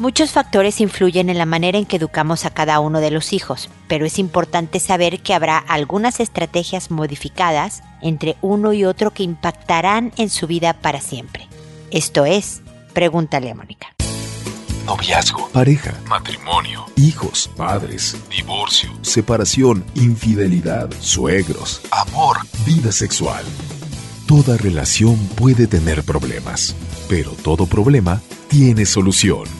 Muchos factores influyen en la manera en que educamos a cada uno de los hijos, pero es importante saber que habrá algunas estrategias modificadas entre uno y otro que impactarán en su vida para siempre. Esto es, pregúntale a Mónica. Noviazgo, pareja, matrimonio, hijos, padres, divorcio, separación, infidelidad, suegros, amor, vida sexual. Toda relación puede tener problemas, pero todo problema tiene solución.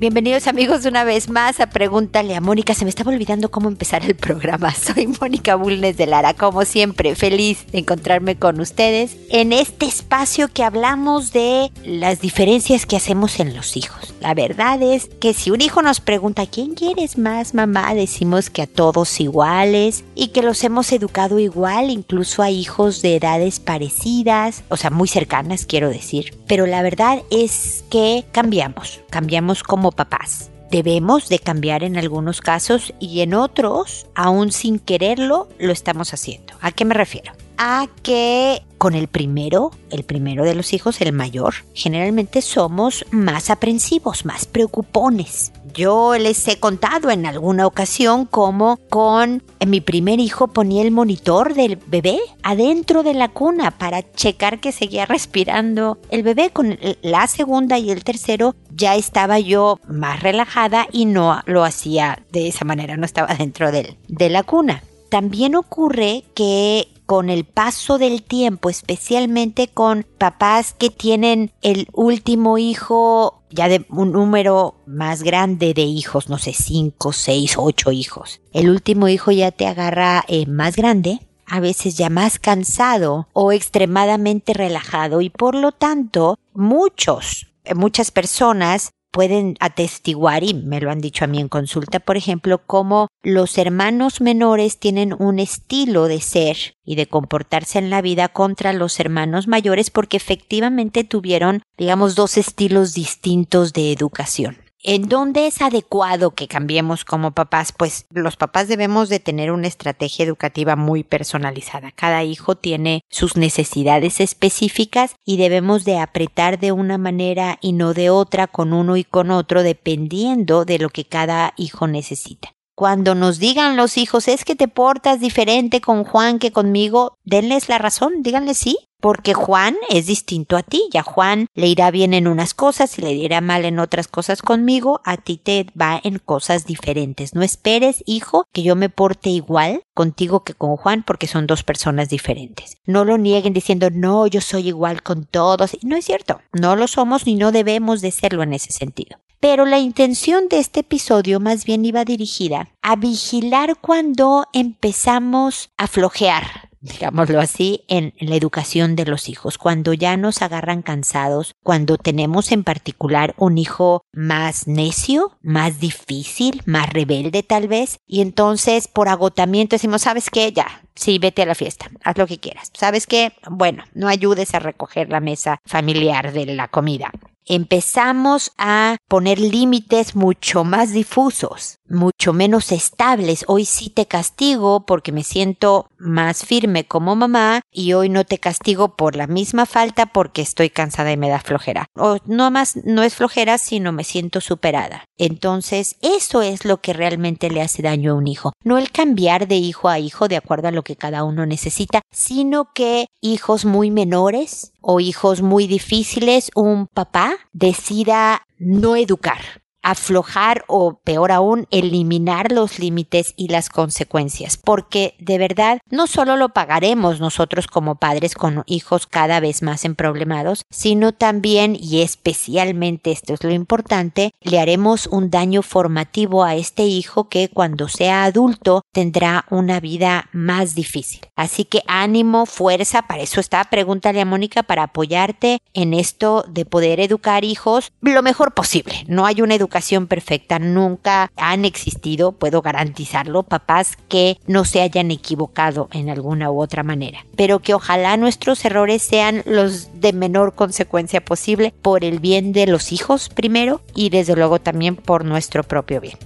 Bienvenidos amigos una vez más a Pregúntale a Mónica. Se me estaba olvidando cómo empezar el programa. Soy Mónica Bulnes de Lara, como siempre, feliz de encontrarme con ustedes en este espacio que hablamos de las diferencias que hacemos en los hijos. La verdad es que si un hijo nos pregunta ¿quién quieres más, mamá? Decimos que a todos iguales y que los hemos educado igual, incluso a hijos de edades parecidas, o sea, muy cercanas, quiero decir. Pero la verdad es que cambiamos, cambiamos como papás. Debemos de cambiar en algunos casos y en otros, aún sin quererlo, lo estamos haciendo. ¿A qué me refiero? A que con el primero, el primero de los hijos, el mayor, generalmente somos más aprensivos, más preocupones. Yo les he contado en alguna ocasión cómo con mi primer hijo ponía el monitor del bebé adentro de la cuna para checar que seguía respirando el bebé. Con la segunda y el tercero ya estaba yo más relajada y no lo hacía de esa manera, no estaba dentro de, de la cuna. También ocurre que con el paso del tiempo, especialmente con papás que tienen el último hijo ya de un número más grande de hijos, no sé, cinco, seis, ocho hijos. El último hijo ya te agarra eh, más grande, a veces ya más cansado o extremadamente relajado y por lo tanto muchos, eh, muchas personas pueden atestiguar, y me lo han dicho a mí en consulta, por ejemplo, cómo los hermanos menores tienen un estilo de ser y de comportarse en la vida contra los hermanos mayores porque efectivamente tuvieron, digamos, dos estilos distintos de educación. ¿En dónde es adecuado que cambiemos como papás? Pues los papás debemos de tener una estrategia educativa muy personalizada. Cada hijo tiene sus necesidades específicas y debemos de apretar de una manera y no de otra con uno y con otro dependiendo de lo que cada hijo necesita. Cuando nos digan los hijos es que te portas diferente con Juan que conmigo, denles la razón, díganle sí, porque Juan es distinto a ti, ya Juan le irá bien en unas cosas y le irá mal en otras cosas conmigo, a ti te va en cosas diferentes. No esperes, hijo, que yo me porte igual contigo que con Juan porque son dos personas diferentes. No lo nieguen diciendo, no, yo soy igual con todos. No es cierto, no lo somos ni no debemos de serlo en ese sentido. Pero la intención de este episodio más bien iba dirigida a vigilar cuando empezamos a flojear, digámoslo así, en, la educación de los hijos, cuando ya nos agarran cansados, cuando tenemos en particular un hijo más necio, más difícil, más rebelde tal vez, y entonces por agotamiento decimos, ¿sabes qué? Ya, sí, vete a la fiesta, haz lo que quieras. ¿Sabes qué? Bueno, no ayudes a recoger la mesa familiar de la comida empezamos a poner límites mucho más difusos, mucho menos estables. Hoy sí te castigo porque me siento más firme como mamá y hoy no te castigo por la misma falta porque estoy cansada y me da flojera. O no más, no es flojera, sino me siento superada. Entonces, eso es lo que realmente le hace daño a un hijo. No el cambiar de hijo a hijo de acuerdo a lo que cada uno necesita, sino que hijos muy menores o hijos muy difíciles, un papá decida no educar aflojar o peor aún eliminar los límites y las consecuencias porque de verdad no solo lo pagaremos nosotros como padres con hijos cada vez más emproblemados sino también y especialmente esto es lo importante le haremos un daño formativo a este hijo que cuando sea adulto tendrá una vida más difícil. Así que ánimo fuerza para eso está pregúntale a Mónica para apoyarte en esto de poder educar hijos lo mejor posible. No hay una educación perfecta, nunca han existido, puedo garantizarlo, papás que no se hayan equivocado en alguna u otra manera, pero que ojalá nuestros errores sean los de menor consecuencia posible por el bien de los hijos primero y desde luego también por nuestro propio bien.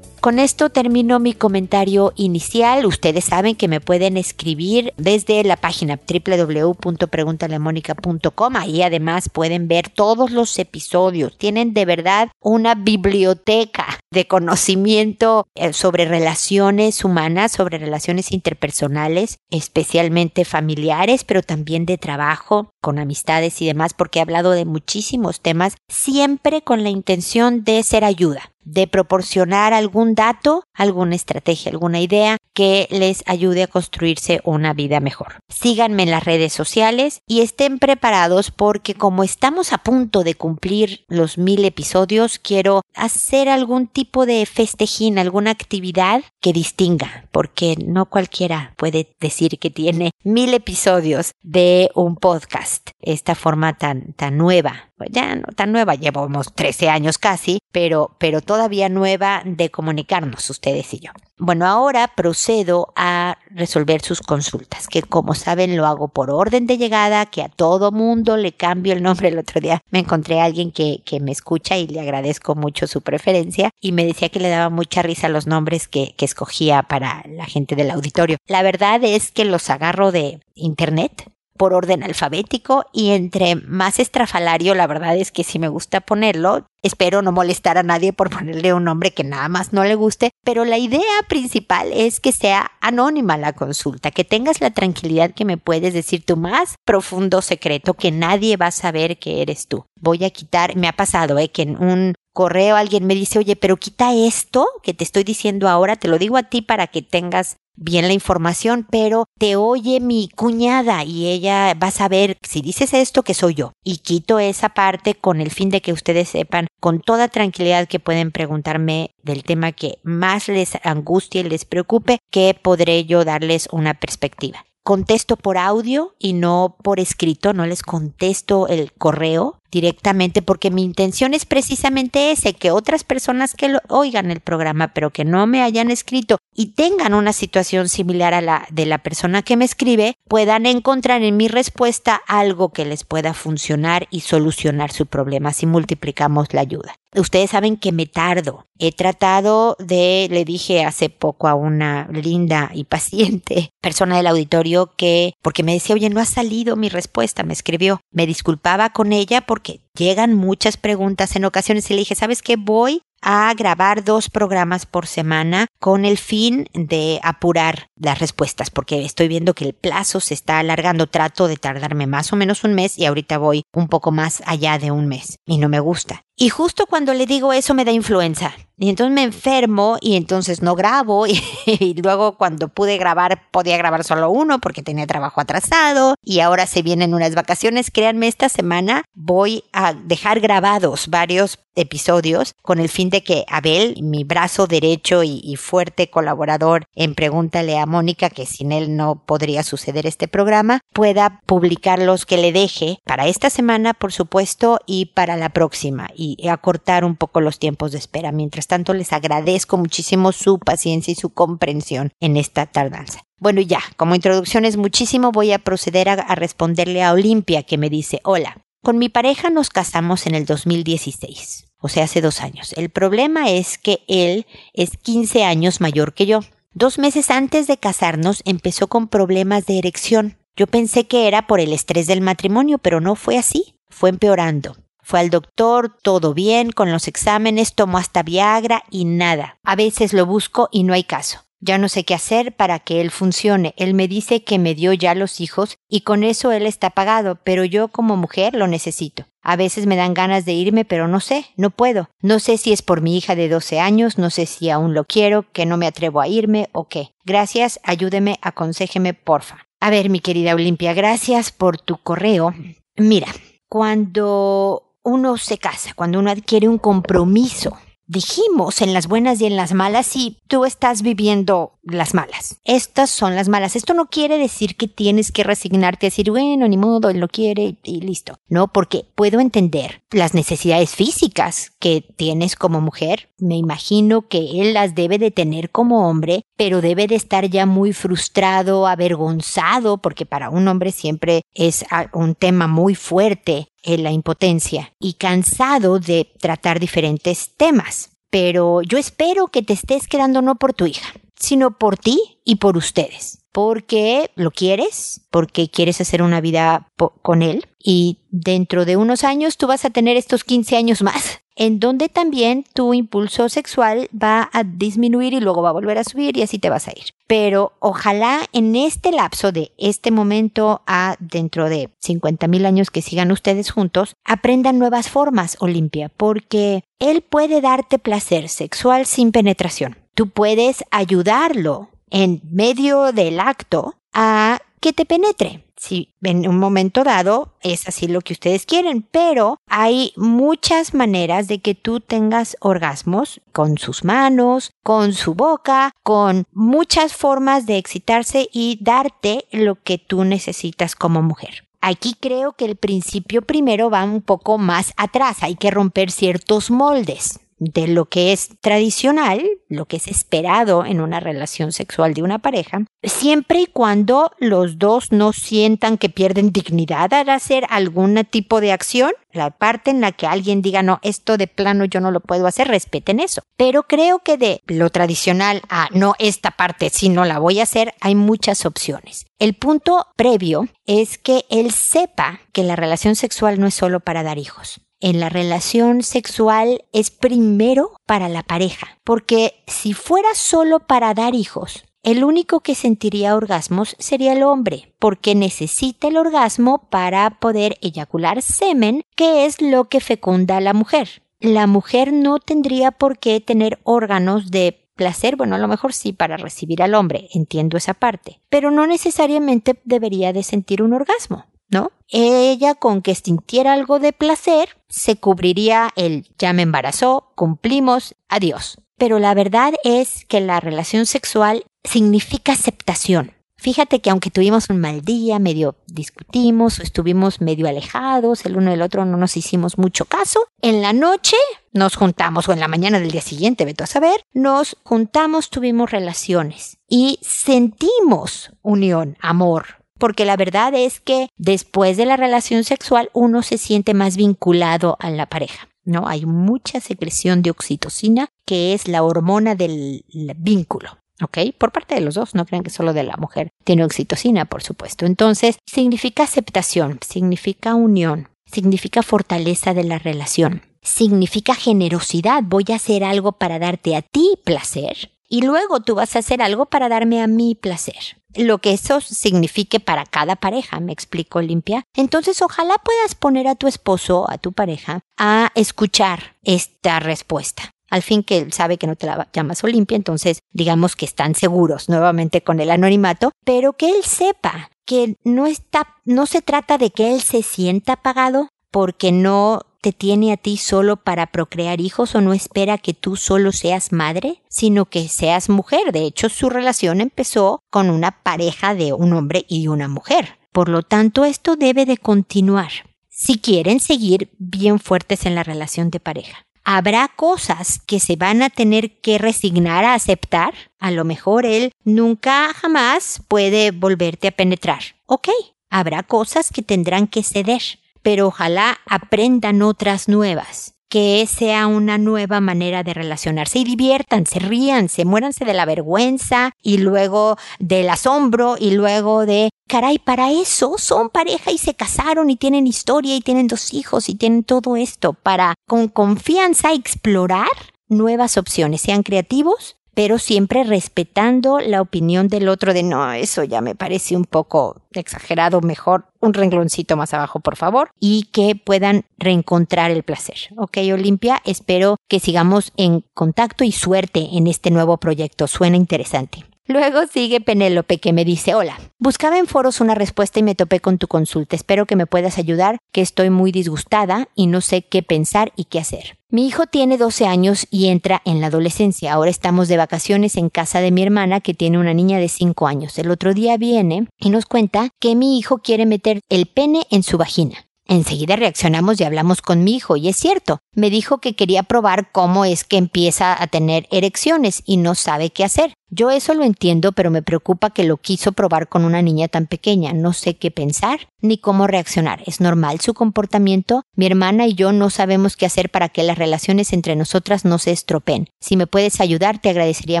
Con esto termino mi comentario inicial. Ustedes saben que me pueden escribir desde la página www.preguntalemónica.com. Ahí además pueden ver todos los episodios. Tienen de verdad una biblioteca de conocimiento eh, sobre relaciones humanas, sobre relaciones interpersonales, especialmente familiares, pero también de trabajo, con amistades y demás, porque he hablado de muchísimos temas, siempre con la intención de ser ayuda de proporcionar algún dato, alguna estrategia, alguna idea que les ayude a construirse una vida mejor. Síganme en las redes sociales y estén preparados porque como estamos a punto de cumplir los mil episodios, quiero hacer algún tipo de festejín, alguna actividad que distinga, porque no cualquiera puede decir que tiene mil episodios de un podcast, esta forma tan, tan nueva pues ya no tan nueva, llevamos 13 años casi, pero, pero todavía nueva de comunicarnos ustedes y yo. Bueno, ahora procedo a resolver sus consultas, que como saben lo hago por orden de llegada, que a todo mundo le cambio el nombre. El otro día me encontré a alguien que, que me escucha y le agradezco mucho su preferencia y me decía que le daba mucha risa los nombres que, que escogía para la gente del auditorio. La verdad es que los agarro de internet, por orden alfabético y entre más estrafalario, la verdad es que si me gusta ponerlo, espero no molestar a nadie por ponerle un nombre que nada más no le guste, pero la idea principal es que sea anónima la consulta, que tengas la tranquilidad que me puedes decir tu más profundo secreto, que nadie va a saber que eres tú. Voy a quitar, me ha pasado, ¿eh? que en un correo alguien me dice, oye, pero quita esto que te estoy diciendo ahora, te lo digo a ti para que tengas bien la información, pero te oye mi cuñada y ella va a saber si dices esto que soy yo. Y quito esa parte con el fin de que ustedes sepan con toda tranquilidad que pueden preguntarme del tema que más les angustie y les preocupe, que podré yo darles una perspectiva contesto por audio y no por escrito, no les contesto el correo directamente porque mi intención es precisamente ese, que otras personas que lo, oigan el programa pero que no me hayan escrito y tengan una situación similar a la de la persona que me escribe, puedan encontrar en mi respuesta algo que les pueda funcionar y solucionar su problema si multiplicamos la ayuda. Ustedes saben que me tardo. He tratado de, le dije hace poco a una linda y paciente persona del auditorio que, porque me decía, oye, no ha salido mi respuesta, me escribió. Me disculpaba con ella porque llegan muchas preguntas en ocasiones y le dije, ¿sabes qué? Voy a grabar dos programas por semana con el fin de apurar las respuestas porque estoy viendo que el plazo se está alargando. Trato de tardarme más o menos un mes y ahorita voy un poco más allá de un mes y no me gusta. Y justo cuando le digo eso me da influenza. Y entonces me enfermo y entonces no grabo y, luego cuando pude grabar podía grabar solo uno porque tenía trabajo atrasado y ahora se vienen unas vacaciones. Créanme, esta semana voy a dejar grabados varios episodios con el fin de que Abel, mi brazo derecho y, y, fuerte colaborador en Pregúntale a Mónica, que sin él no podría suceder este programa, pueda publicar los que le deje para esta semana, por supuesto, y para la próxima, y acortar un poco los tiempos de espera. Mientras tanto, les agradezco muchísimo su paciencia y su comprensión en esta tardanza. Bueno, ya, como introducción es muchísimo, voy a proceder a, a responderle a Olimpia, que me dice, hola, con mi pareja nos casamos en el 2016 o sea, hace dos años. El problema es que él es 15 años mayor que yo. Dos meses antes de casarnos empezó con problemas de erección. Yo pensé que era por el estrés del matrimonio, pero no fue así. Fue empeorando. Fue al doctor, todo bien, con los exámenes, tomó hasta Viagra y nada. A veces lo busco y no hay caso. Ya no sé qué hacer para que él funcione. Él me dice que me dio ya los hijos y con eso él está pagado, pero yo como mujer lo necesito. A veces me dan ganas de irme, pero no sé, no puedo. No sé si es por mi hija de 12 años, no sé si aún lo quiero, que no me atrevo a irme o qué. Gracias, ayúdeme, aconsejeme, porfa. A ver, mi querida Olimpia, gracias por tu correo. Mira, cuando uno se casa, cuando uno adquiere un compromiso dijimos en las buenas y en las malas, si tú estás viviendo las malas. Estas son las malas. Esto no quiere decir que tienes que resignarte a decir, bueno, ni modo, él lo quiere y listo. No, porque puedo entender las necesidades físicas que tienes como mujer. Me imagino que él las debe de tener como hombre, pero debe de estar ya muy frustrado, avergonzado, porque para un hombre siempre es un tema muy fuerte en la impotencia y cansado de tratar diferentes temas. Pero yo espero que te estés quedando no por tu hija, sino por ti y por ustedes. Porque lo quieres, porque quieres hacer una vida con él y dentro de unos años tú vas a tener estos 15 años más en donde también tu impulso sexual va a disminuir y luego va a volver a subir y así te vas a ir. Pero ojalá en este lapso de este momento a dentro de 50 mil años que sigan ustedes juntos, aprendan nuevas formas, Olimpia, porque él puede darte placer sexual sin penetración. Tú puedes ayudarlo en medio del acto a que te penetre. Si en un momento dado es así lo que ustedes quieren, pero hay muchas maneras de que tú tengas orgasmos con sus manos, con su boca, con muchas formas de excitarse y darte lo que tú necesitas como mujer. Aquí creo que el principio primero va un poco más atrás, hay que romper ciertos moldes de lo que es tradicional, lo que es esperado en una relación sexual de una pareja, siempre y cuando los dos no sientan que pierden dignidad al hacer algún tipo de acción, la parte en la que alguien diga, no, esto de plano yo no lo puedo hacer, respeten eso. Pero creo que de lo tradicional a no, esta parte si no la voy a hacer, hay muchas opciones. El punto previo es que él sepa que la relación sexual no es solo para dar hijos en la relación sexual es primero para la pareja, porque si fuera solo para dar hijos, el único que sentiría orgasmos sería el hombre, porque necesita el orgasmo para poder eyacular semen, que es lo que fecunda a la mujer. La mujer no tendría por qué tener órganos de placer, bueno, a lo mejor sí para recibir al hombre, entiendo esa parte, pero no necesariamente debería de sentir un orgasmo. ¿No? Ella con que sintiera algo de placer se cubriría el ya me embarazó, cumplimos, adiós. Pero la verdad es que la relación sexual significa aceptación. Fíjate que aunque tuvimos un mal día, medio discutimos o estuvimos medio alejados, el uno del otro no nos hicimos mucho caso, en la noche nos juntamos o en la mañana del día siguiente, veto a saber, nos juntamos, tuvimos relaciones y sentimos unión, amor, porque la verdad es que después de la relación sexual uno se siente más vinculado a la pareja. ¿no? Hay mucha secreción de oxitocina, que es la hormona del vínculo. ¿Ok? Por parte de los dos, no crean que solo de la mujer tiene oxitocina, por supuesto. Entonces, significa aceptación, significa unión, significa fortaleza de la relación, significa generosidad. Voy a hacer algo para darte a ti placer y luego tú vas a hacer algo para darme a mí placer lo que eso signifique para cada pareja, me explico limpia. Entonces ojalá puedas poner a tu esposo, a tu pareja, a escuchar esta respuesta. Al fin que él sabe que no te la llamas Olimpia, entonces digamos que están seguros nuevamente con el anonimato, pero que él sepa que no está, no se trata de que él se sienta pagado porque no tiene a ti solo para procrear hijos o no espera que tú solo seas madre, sino que seas mujer. De hecho, su relación empezó con una pareja de un hombre y una mujer. Por lo tanto, esto debe de continuar si quieren seguir bien fuertes en la relación de pareja. Habrá cosas que se van a tener que resignar a aceptar. A lo mejor él nunca jamás puede volverte a penetrar. Ok, habrá cosas que tendrán que ceder pero ojalá aprendan otras nuevas que sea una nueva manera de relacionarse. Y diviértanse, ríanse, muéranse de la vergüenza y luego del asombro y luego de, caray, para eso son pareja y se casaron y tienen historia y tienen dos hijos y tienen todo esto para con confianza explorar nuevas opciones, sean creativos pero siempre respetando la opinión del otro de no, eso ya me parece un poco exagerado, mejor un rengloncito más abajo, por favor, y que puedan reencontrar el placer. Ok, Olimpia, espero que sigamos en contacto y suerte en este nuevo proyecto. Suena interesante. Luego sigue Penélope que me dice, hola, buscaba en foros una respuesta y me topé con tu consulta. Espero que me puedas ayudar, que estoy muy disgustada y no sé qué pensar y qué hacer. Mi hijo tiene 12 años y entra en la adolescencia. Ahora estamos de vacaciones en casa de mi hermana que tiene una niña de 5 años. El otro día viene y nos cuenta que mi hijo quiere meter el pene en su vagina. Enseguida reaccionamos y hablamos con mi hijo, y es cierto, me dijo que quería probar cómo es que empieza a tener erecciones y no sabe qué hacer. Yo eso lo entiendo, pero me preocupa que lo quiso probar con una niña tan pequeña. No sé qué pensar ni cómo reaccionar. ¿Es normal su comportamiento? Mi hermana y yo no sabemos qué hacer para que las relaciones entre nosotras no se estropeen. Si me puedes ayudar, te agradecería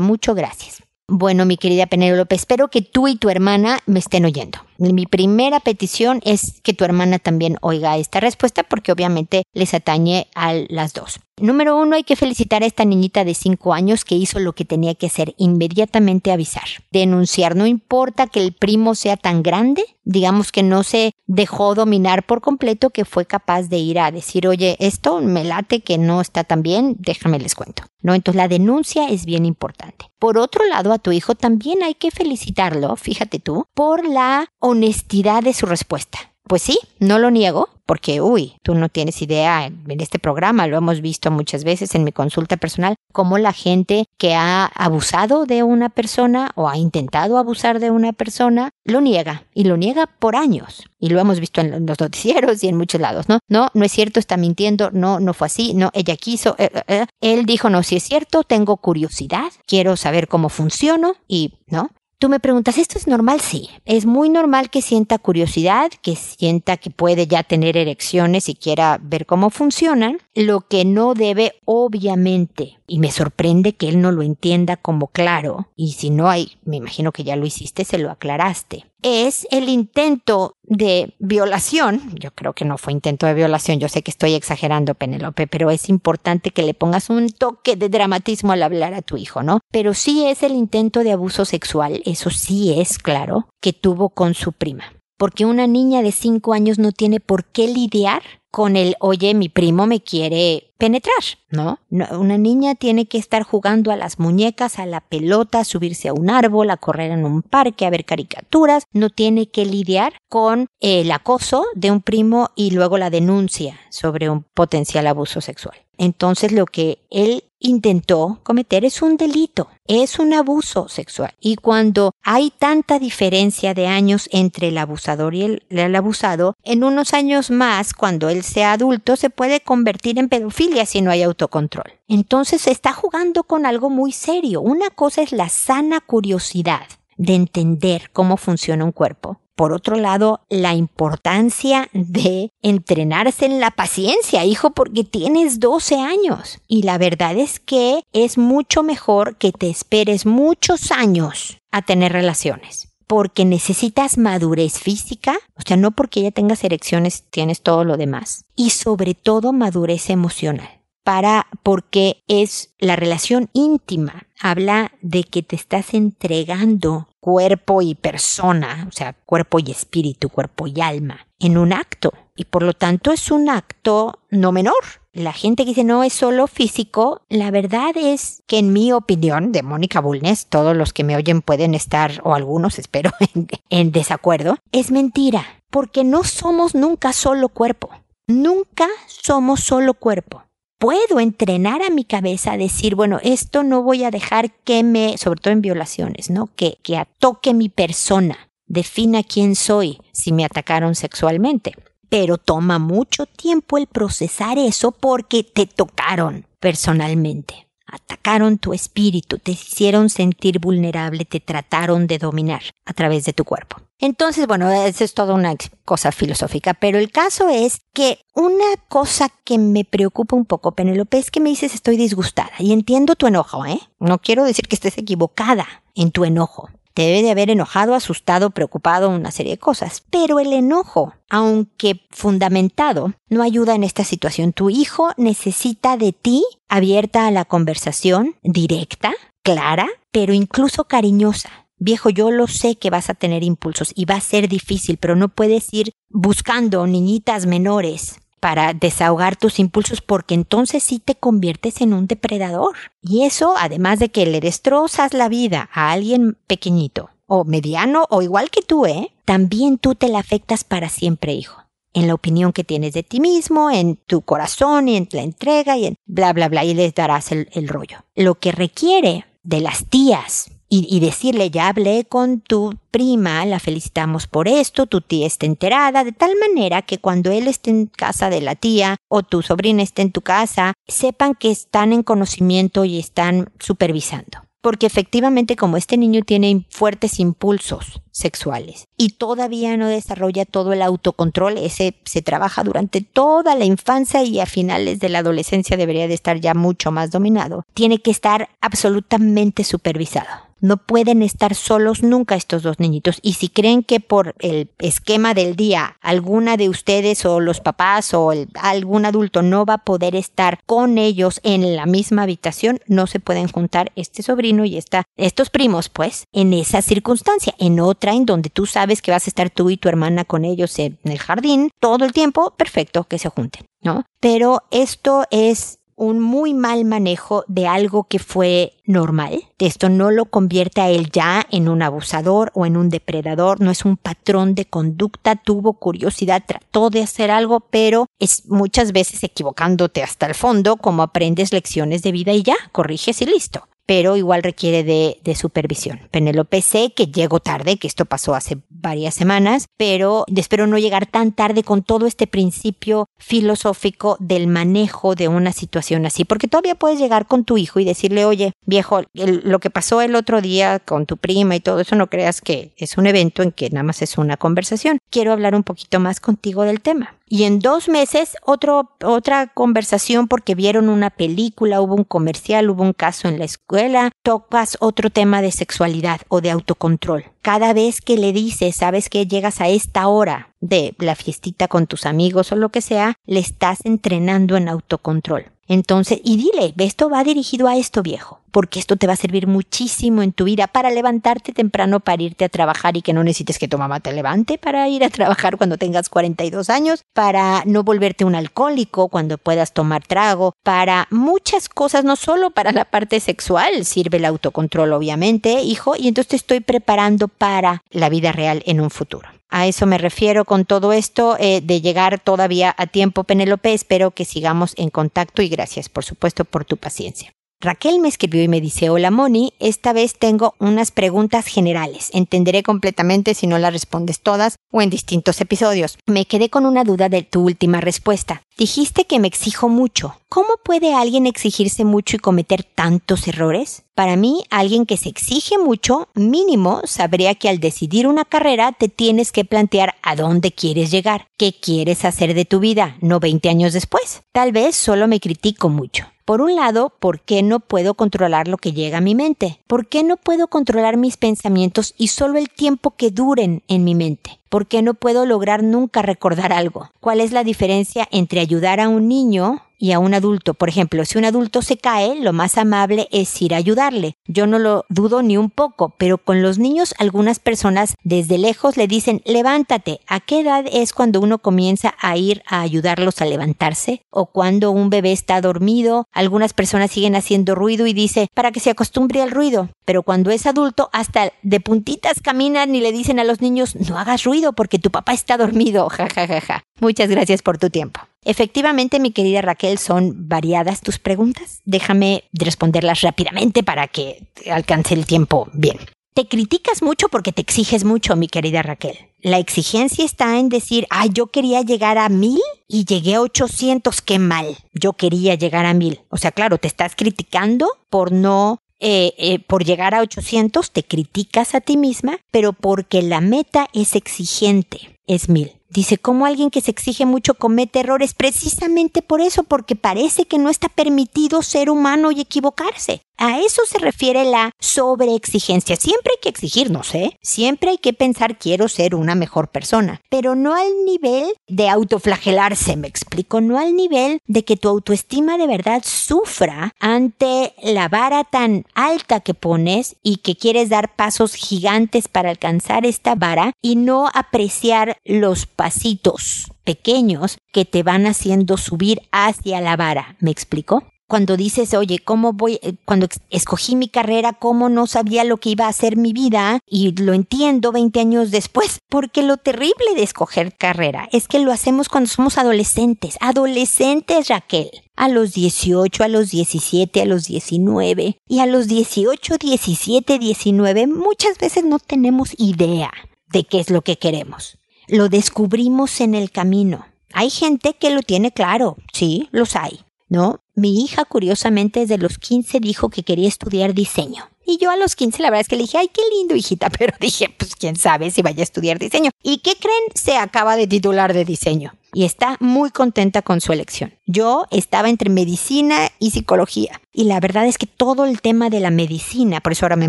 mucho. Gracias. Bueno, mi querida Penélope, espero que tú y tu hermana me estén oyendo. Mi primera petición es que tu hermana también oiga esta respuesta porque obviamente les atañe a las dos. Número uno, hay que felicitar a esta niñita de 5 años que hizo lo que tenía que hacer, inmediatamente avisar, denunciar, no importa que el primo sea tan grande, digamos que no se dejó dominar por completo, que fue capaz de ir a decir, oye, esto me late que no está tan bien, déjame les cuento. ¿No? Entonces la denuncia es bien importante. Por otro lado, a tu hijo también hay que felicitarlo, fíjate tú, por la honestidad de su respuesta. Pues sí, no lo niego, porque, uy, tú no tienes idea, en este programa lo hemos visto muchas veces en mi consulta personal, cómo la gente que ha abusado de una persona o ha intentado abusar de una persona, lo niega, y lo niega por años. Y lo hemos visto en los noticieros y en muchos lados, ¿no? No, no es cierto, está mintiendo, no, no fue así, no, ella quiso. Eh, eh, eh. Él dijo, no, si es cierto, tengo curiosidad, quiero saber cómo funciono y, ¿no? Tú me preguntas, ¿esto es normal? Sí, es muy normal que sienta curiosidad, que sienta que puede ya tener erecciones y quiera ver cómo funcionan. Lo que no debe, obviamente, y me sorprende que él no lo entienda como claro, y si no hay, me imagino que ya lo hiciste, se lo aclaraste, es el intento de violación. Yo creo que no fue intento de violación, yo sé que estoy exagerando, Penelope, pero es importante que le pongas un toque de dramatismo al hablar a tu hijo, ¿no? Pero sí es el intento de abuso sexual, eso sí es claro, que tuvo con su prima. Porque una niña de cinco años no tiene por qué lidiar con el, oye, mi primo me quiere penetrar, ¿no? Una niña tiene que estar jugando a las muñecas, a la pelota, a subirse a un árbol, a correr en un parque, a ver caricaturas, no tiene que lidiar con el acoso de un primo y luego la denuncia sobre un potencial abuso sexual. Entonces lo que él intentó cometer es un delito, es un abuso sexual. Y cuando hay tanta diferencia de años entre el abusador y el, abusado, en unos años más, cuando él sea adulto, se puede convertir en pedofilia si no hay autocontrol. Entonces se está jugando con algo muy serio. Una cosa es la sana curiosidad de entender cómo funciona un cuerpo por otro lado, la importancia de entrenarse en la paciencia, hijo, porque tienes 12 años. Y la verdad es que es mucho mejor que te esperes muchos años a tener relaciones. Porque necesitas madurez física, o sea, no porque ya tengas erecciones tienes todo lo demás. Y sobre todo madurez emocional para porque es la relación íntima. Habla de que te estás entregando cuerpo y persona, o sea, cuerpo y espíritu, cuerpo y alma, en un acto. Y por lo tanto es un acto no menor. La gente que dice no es solo físico, la verdad es que en mi opinión, de Mónica Bulnes, todos los que me oyen pueden estar, o algunos espero, en, en desacuerdo, es mentira, porque no somos nunca solo cuerpo. Nunca somos solo cuerpo puedo entrenar a mi cabeza a decir, bueno, esto no voy a dejar que me, sobre todo en violaciones, ¿no? Que, que toque mi persona, defina quién soy si me atacaron sexualmente. Pero toma mucho tiempo el procesar eso porque te tocaron personalmente atacaron tu espíritu, te hicieron sentir vulnerable, te trataron de dominar a través de tu cuerpo. Entonces, bueno, eso es toda una cosa filosófica, pero el caso es que una cosa que me preocupa un poco, Penelope, es que me dices estoy disgustada y entiendo tu enojo, ¿eh? No quiero decir que estés equivocada en tu enojo. Debe de haber enojado, asustado, preocupado, una serie de cosas. Pero el enojo, aunque fundamentado, no ayuda en esta situación. Tu hijo necesita de ti abierta a la conversación, directa, clara, pero incluso cariñosa. Viejo, yo lo sé que vas a tener impulsos y va a ser difícil, pero no puedes ir buscando niñitas menores para desahogar tus impulsos porque entonces sí te conviertes en un depredador. Y eso, además de que le destrozas la vida a alguien pequeñito o mediano o igual que tú, ¿eh? También tú te la afectas para siempre, hijo en la opinión que tienes de ti mismo, en tu corazón y en la entrega y en bla, bla, bla, y les darás el, rollo. Lo que requiere de las tías y, decirle, ya hablé con tu prima, la felicitamos por esto, tu tía está enterada, de tal manera que cuando él esté en casa de la tía o tu sobrina esté en tu casa, sepan que están en conocimiento y están supervisando porque efectivamente como este niño tiene fuertes impulsos sexuales y todavía no desarrolla todo el autocontrol, ese se trabaja durante toda la infancia y a finales de la adolescencia debería de estar ya mucho más dominado, tiene que estar absolutamente supervisado. No pueden estar solos nunca estos dos niñitos. Y si creen que por el esquema del día alguna de ustedes o los papás o algún adulto no va a poder estar con ellos en la misma habitación, no se pueden juntar este sobrino y esta, estos primos, pues, en esa circunstancia. En otra, en donde tú sabes que vas a estar tú y tu hermana con ellos en el jardín todo el tiempo, perfecto, que se junten, ¿no? Pero esto es un muy mal manejo de algo que fue normal. Esto no lo convierte a él ya en un abusador o en un depredador, no es un patrón de conducta, tuvo curiosidad, trató de hacer algo, pero es muchas veces equivocándote hasta el fondo como aprendes lecciones de vida y ya, corriges y listo pero igual requiere de, de, supervisión. Penélope sé que llego tarde, que esto pasó hace varias semanas, pero espero no llegar tan tarde con todo este principio filosófico del manejo de una situación así, porque todavía puedes llegar con tu hijo y decirle, oye, viejo, lo que pasó el otro día con tu prima y todo eso, no creas que es un evento en que nada más es una conversación. Quiero hablar un poquito más contigo del tema. Y en dos meses otro, otra conversación porque vieron una película, hubo un comercial, hubo un caso en la escuela, tocas otro tema de sexualidad o de autocontrol. Cada vez que le dices, sabes que llegas a esta hora de la fiestita con tus amigos o lo que sea, le estás entrenando en autocontrol. Entonces, y dile, esto va dirigido a esto viejo, porque esto te va a servir muchísimo en tu vida para levantarte temprano para irte a trabajar y que no necesites que tu mamá te levante para ir a trabajar cuando tengas 42 años, para no volverte un alcohólico cuando puedas tomar trago, para muchas cosas, no solo para la parte sexual, sirve el autocontrol obviamente, hijo, y entonces te estoy preparando para la vida real en un futuro. A eso me refiero con todo esto eh, de llegar todavía a tiempo, Penélope. Espero que sigamos en contacto y gracias, por supuesto, por tu paciencia. Raquel me escribió y me dice, hola Moni, esta vez tengo unas preguntas generales. Entenderé completamente si no las respondes todas o en distintos episodios. Me quedé con una duda de tu última respuesta. Dijiste que me exijo mucho. ¿Cómo puede alguien exigirse mucho y cometer tantos errores? Para mí, alguien que se exige mucho, mínimo, sabría que al decidir una carrera te tienes que plantear a dónde quieres llegar, qué quieres hacer de tu vida, no 20 años después. Tal vez solo me critico mucho. Por un lado, ¿por qué no puedo controlar lo que llega a mi mente? ¿Por qué no puedo controlar mis pensamientos y solo el tiempo que duren en mi mente? ¿Por qué no puedo lograr nunca recordar algo? ¿Cuál es la diferencia entre ayudar a un niño y a un adulto. Por ejemplo, si un adulto se cae, lo más amable es ir a ayudarle. Yo no lo dudo ni un poco, pero con los niños algunas personas desde lejos le dicen levántate. ¿A qué edad es cuando uno comienza a ir a ayudarlos a levantarse? ¿O cuando un bebé está dormido? Algunas personas siguen haciendo ruido y dice para que se acostumbre al ruido. Pero cuando es adulto, hasta de puntitas caminan y le dicen a los niños no hagas ruido porque tu papá está dormido. Ja, ja, ja, ja. Muchas gracias por tu tiempo. Efectivamente, mi querida Raquel, son variadas tus preguntas. Déjame responderlas rápidamente para que alcance el tiempo bien. Te criticas mucho porque te exiges mucho, mi querida Raquel. La exigencia está en decir, ay, yo quería llegar a mil y llegué a 800, qué mal. Yo quería llegar a mil. O sea, claro, te estás criticando por no eh, eh, por llegar a 800 te criticas a ti misma, pero porque la meta es exigente, es mil. Dice, ¿cómo alguien que se exige mucho comete errores? Precisamente por eso, porque parece que no está permitido ser humano y equivocarse. A eso se refiere la sobreexigencia. Siempre hay que exigirnos, ¿eh? Siempre hay que pensar quiero ser una mejor persona, pero no al nivel de autoflagelarse, me explico, no al nivel de que tu autoestima de verdad sufra ante la vara tan alta que pones y que quieres dar pasos gigantes para alcanzar esta vara y no apreciar los pasitos pequeños que te van haciendo subir hacia la vara. ¿Me explico? cuando dices, oye, ¿cómo voy? Eh, cuando escogí mi carrera, ¿cómo no sabía lo que iba a ser mi vida? Y lo entiendo 20 años después, porque lo terrible de escoger carrera es que lo hacemos cuando somos adolescentes, adolescentes, Raquel. A los 18, a los 17, a los 19 y a los 18, 17, 19 muchas veces no tenemos idea de qué es lo que queremos. Lo descubrimos en el camino. Hay gente que lo tiene claro, sí, los hay ¿no? Mi hija, curiosamente, desde los 15 dijo que quería estudiar diseño. Y yo a los 15 la verdad es que le dije, ay, qué lindo, hijita, pero dije, pues quién sabe si vaya a estudiar diseño. ¿Y qué creen? Se acaba de titular de diseño y está muy contenta con su elección. Yo estaba entre medicina y psicología y la verdad es que todo el tema de la medicina, por eso ahora me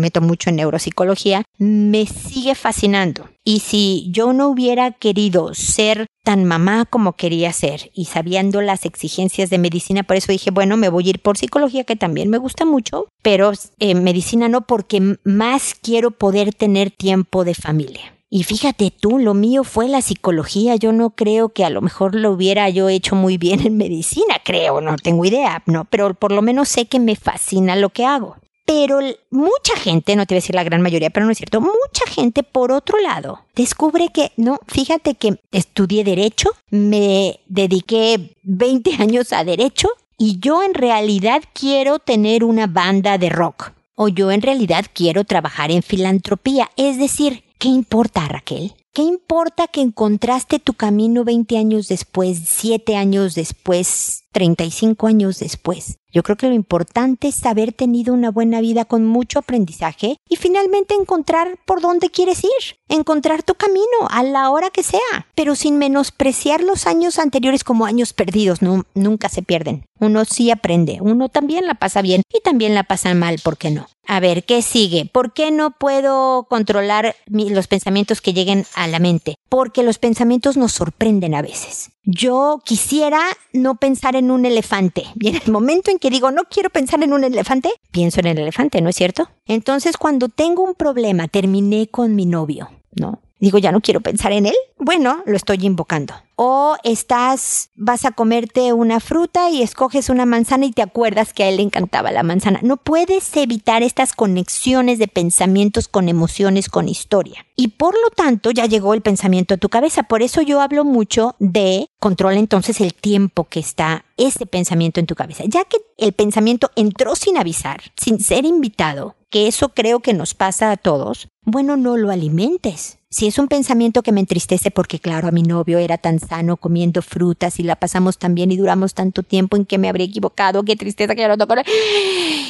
meto mucho en neuropsicología, me sigue fascinando. Y si yo no hubiera querido ser tan mamá como quería ser y sabiendo las exigencias de medicina, por eso dije, bueno, me voy a ir por psicología, que también me gusta mucho, pero eh, medicina no, porque más quiero poder tener tiempo de familia. Y fíjate tú, lo mío fue la psicología. Yo no creo que a lo mejor lo hubiera yo hecho muy bien en medicina, creo, no tengo idea, no, pero por lo menos sé que me fascina lo que hago. Pero mucha gente, no te voy a decir la gran mayoría, pero no es cierto, mucha gente por otro lado descubre que, no, fíjate que estudié derecho, me dediqué 20 años a derecho y yo en realidad quiero tener una banda de rock. O yo en realidad quiero trabajar en filantropía. Es decir, ¿Qué importa, Raquel? ¿Qué importa que encontraste tu camino 20 años después, 7 años después, 35 años después? Yo creo que lo importante es haber tenido una buena vida con mucho aprendizaje y finalmente encontrar por dónde quieres ir, encontrar tu camino a la hora que sea, pero sin menospreciar los años anteriores como años perdidos, nunca se pierden. Uno sí aprende, uno también la pasa bien y también la pasa mal, ¿por qué no? A ver, ¿qué sigue? ¿Por qué no puedo controlar los pensamientos que lleguen a la mente? Porque los pensamientos nos sorprenden a veces. Yo quisiera no pensar en un elefante. Y en el momento en que digo no quiero pensar en un elefante, pienso en el elefante, ¿no es cierto? Entonces cuando tengo un problema, terminé con mi novio, ¿no? Digo, ya no quiero pensar en él. Bueno, lo estoy invocando o estás, vas a comerte una fruta y escoges una manzana y te acuerdas que a él le encantaba la manzana. No puedes evitar estas conexiones de pensamientos con emociones, con historia. Y por lo tanto ya llegó el pensamiento a tu cabeza. Por eso yo hablo mucho de controla entonces el tiempo que está ese pensamiento en tu cabeza. Ya que el pensamiento entró sin avisar, sin ser invitado, que eso creo que nos pasa a todos, bueno, no lo alimentes. Si es un pensamiento que me entristece porque claro, a mi novio era tan sano comiendo frutas y la pasamos tan bien y duramos tanto tiempo en que me habría equivocado, qué tristeza que ya lo tocó.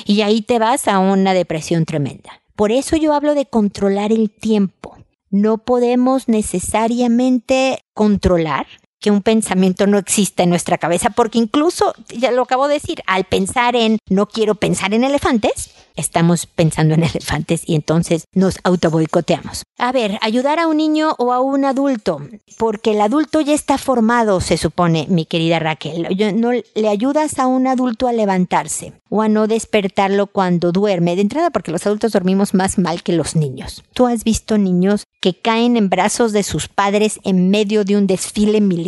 Y ahí te vas a una depresión tremenda. Por eso yo hablo de controlar el tiempo. No podemos necesariamente controlar que un pensamiento no exista en nuestra cabeza, porque incluso, ya lo acabo de decir, al pensar en no quiero pensar en elefantes, estamos pensando en elefantes y entonces nos autoboicoteamos. A ver, ayudar a un niño o a un adulto, porque el adulto ya está formado, se supone, mi querida Raquel. No le ayudas a un adulto a levantarse o a no despertarlo cuando duerme. De entrada, porque los adultos dormimos más mal que los niños. ¿Tú has visto niños que caen en brazos de sus padres en medio de un desfile militar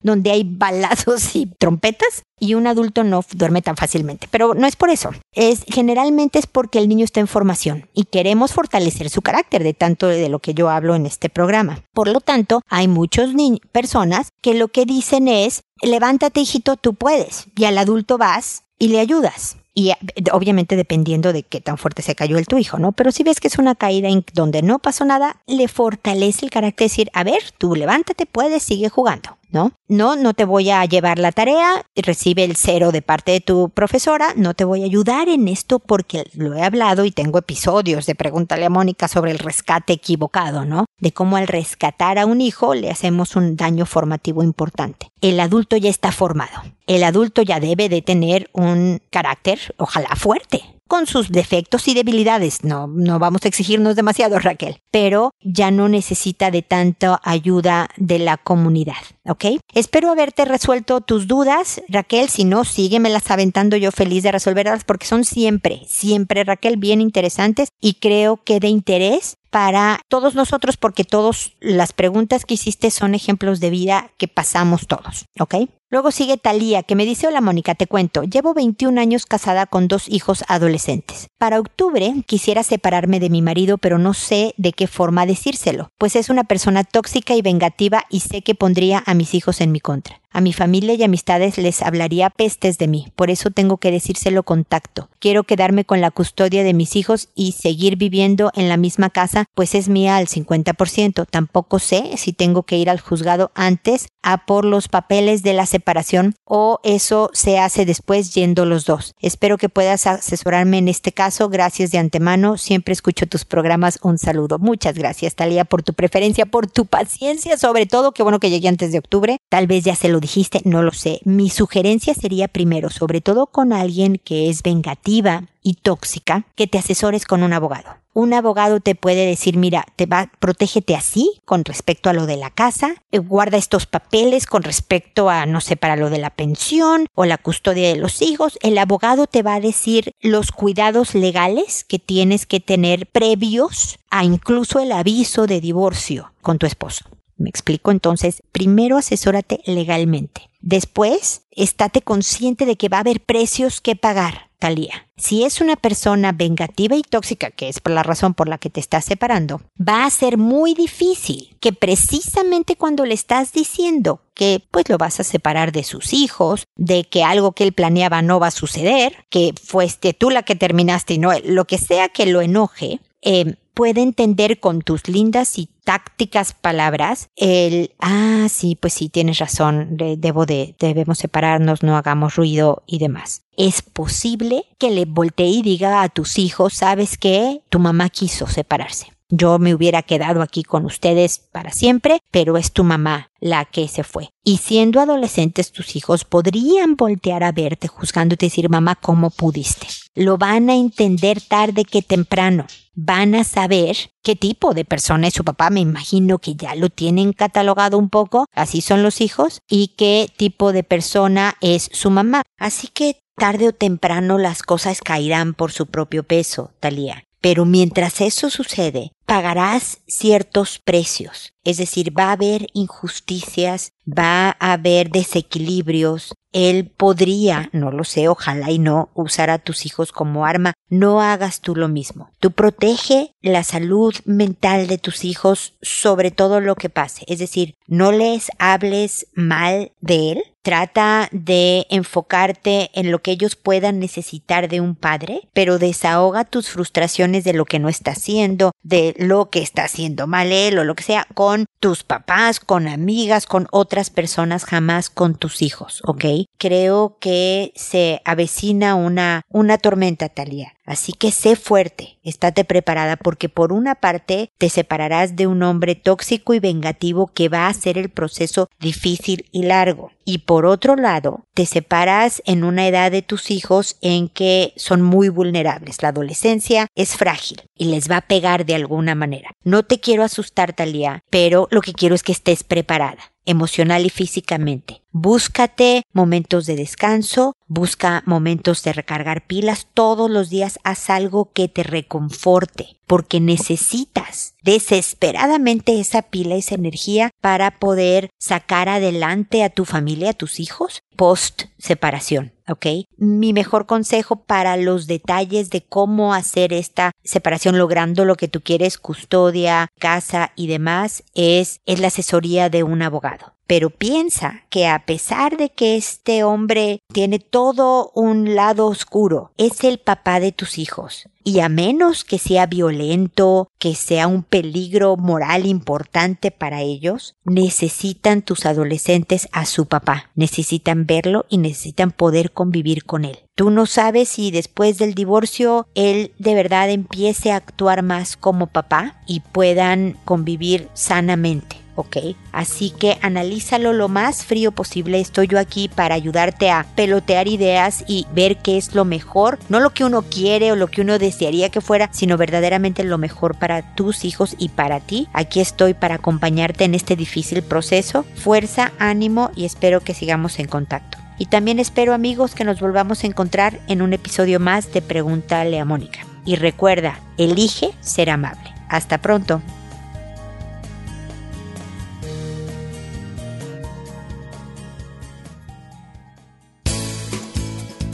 donde hay balazos y trompetas? y un adulto no duerme tan fácilmente. Pero no es por eso. Es generalmente es porque el niño está en formación y queremos fortalecer su carácter de tanto de lo que yo hablo en este programa. Por lo tanto, hay muchas personas que lo que dicen es, levántate hijito, tú puedes. Y al adulto vas y le ayudas. Y eh, obviamente dependiendo de qué tan fuerte se cayó el tu hijo, ¿no? Pero si ves que es una caída en donde no pasó nada, le fortalece el carácter de decir, a ver, tú levántate, puedes, sigue jugando. ¿No? No, no te voy a llevar la tarea, recibe el cero de parte de tu profesora, no te voy a ayudar en esto porque lo he hablado y tengo episodios de Pregúntale a Mónica sobre el rescate equivocado, ¿no? De cómo al rescatar a un hijo le hacemos un daño formativo importante. El adulto ya está formado. El adulto ya debe de tener un carácter, ojalá fuerte, con sus defectos y debilidades. No, no vamos a exigirnos demasiado, Raquel, pero ya no necesita de tanta ayuda de la comunidad, ¿ok? Espero haberte resuelto tus dudas, Raquel. Si no, síguemelas aventando yo feliz de resolverlas porque son siempre, siempre, Raquel, bien interesantes y creo que de interés para todos nosotros porque todas las preguntas que hiciste son ejemplos de vida que pasamos todos, ¿ok? Luego sigue Talía, que me dice, hola Mónica, te cuento, llevo 21 años casada con dos hijos adolescentes. Para octubre quisiera separarme de mi marido, pero no sé de qué forma decírselo, pues es una persona tóxica y vengativa y sé que pondría a mis hijos en mi contra. A mi familia y amistades les hablaría pestes de mí, por eso tengo que decírselo con tacto. Quiero quedarme con la custodia de mis hijos y seguir viviendo en la misma casa, pues es mía al 50%. Tampoco sé si tengo que ir al juzgado antes a por los papeles de la separación o eso se hace después yendo los dos. Espero que puedas asesorarme en este caso. Gracias de antemano. Siempre escucho tus programas. Un saludo. Muchas gracias, Talía, por tu preferencia, por tu paciencia, sobre todo. Qué bueno que llegué antes de octubre. Tal vez ya se lo dijiste, no lo sé. Mi sugerencia sería primero, sobre todo con alguien que es vengativa y tóxica, que te asesores con un abogado. Un abogado te puede decir, mira, te va, protégete así con respecto a lo de la casa, eh, guarda estos papeles con respecto a, no sé, para lo de la pensión o la custodia de los hijos. El abogado te va a decir los cuidados legales que tienes que tener previos a incluso el aviso de divorcio con tu esposo. Me explico entonces, primero asesórate legalmente. Después, estate consciente de que va a haber precios que pagar, Talía. Si es una persona vengativa y tóxica, que es por la razón por la que te estás separando, va a ser muy difícil que precisamente cuando le estás diciendo que pues lo vas a separar de sus hijos, de que algo que él planeaba no va a suceder, que fuiste tú la que terminaste y no él, lo que sea que lo enoje, eh, puede entender con tus lindas y tácticas palabras el, ah, sí, pues sí, tienes razón, debo de, debemos separarnos, no hagamos ruido y demás. Es posible que le voltee y diga a tus hijos, sabes que tu mamá quiso separarse. Yo me hubiera quedado aquí con ustedes para siempre, pero es tu mamá la que se fue. Y siendo adolescentes tus hijos podrían voltear a verte juzgándote y decir, mamá, ¿cómo pudiste? Lo van a entender tarde que temprano. Van a saber qué tipo de persona es su papá. Me imagino que ya lo tienen catalogado un poco. Así son los hijos. Y qué tipo de persona es su mamá. Así que tarde o temprano las cosas caerán por su propio peso, Talía. Pero mientras eso sucede, pagarás ciertos precios. Es decir, va a haber injusticias, va a haber desequilibrios. Él podría, no lo sé, ojalá y no, usar a tus hijos como arma. No hagas tú lo mismo. Tú protege la salud mental de tus hijos sobre todo lo que pase. Es decir, no les hables mal de él, Trata de enfocarte en lo que ellos puedan necesitar de un padre, pero desahoga tus frustraciones de lo que no está haciendo, de lo que está haciendo mal él o lo que sea, con tus papás, con amigas, con otras personas, jamás con tus hijos, ¿ok? Creo que se avecina una, una tormenta, Talia. Así que sé fuerte, estate preparada porque por una parte te separarás de un hombre tóxico y vengativo que va a hacer el proceso difícil y largo. Y por otro lado, te separas en una edad de tus hijos en que son muy vulnerables. La adolescencia es frágil y les va a pegar de alguna manera. No te quiero asustar, Talía, pero lo que quiero es que estés preparada emocional y físicamente. Búscate momentos de descanso, busca momentos de recargar pilas, todos los días haz algo que te reconforte, porque necesitas desesperadamente esa pila, esa energía para poder sacar adelante a tu familia, a tus hijos, post separación. ¿Ok? Mi mejor consejo para los detalles de cómo hacer esta separación logrando lo que tú quieres, custodia, casa y demás, es, es la asesoría de un abogado. Pero piensa que a pesar de que este hombre tiene todo un lado oscuro, es el papá de tus hijos. Y a menos que sea violento, que sea un peligro moral importante para ellos, necesitan tus adolescentes a su papá, necesitan verlo y necesitan poder convivir con él. Tú no sabes si después del divorcio él de verdad empiece a actuar más como papá y puedan convivir sanamente. ¿Ok? Así que analízalo lo más frío posible. Estoy yo aquí para ayudarte a pelotear ideas y ver qué es lo mejor, no lo que uno quiere o lo que uno desearía que fuera, sino verdaderamente lo mejor para tus hijos y para ti. Aquí estoy para acompañarte en este difícil proceso. Fuerza, ánimo y espero que sigamos en contacto. Y también espero amigos que nos volvamos a encontrar en un episodio más de Pregúntale a Mónica. Y recuerda, elige ser amable. Hasta pronto.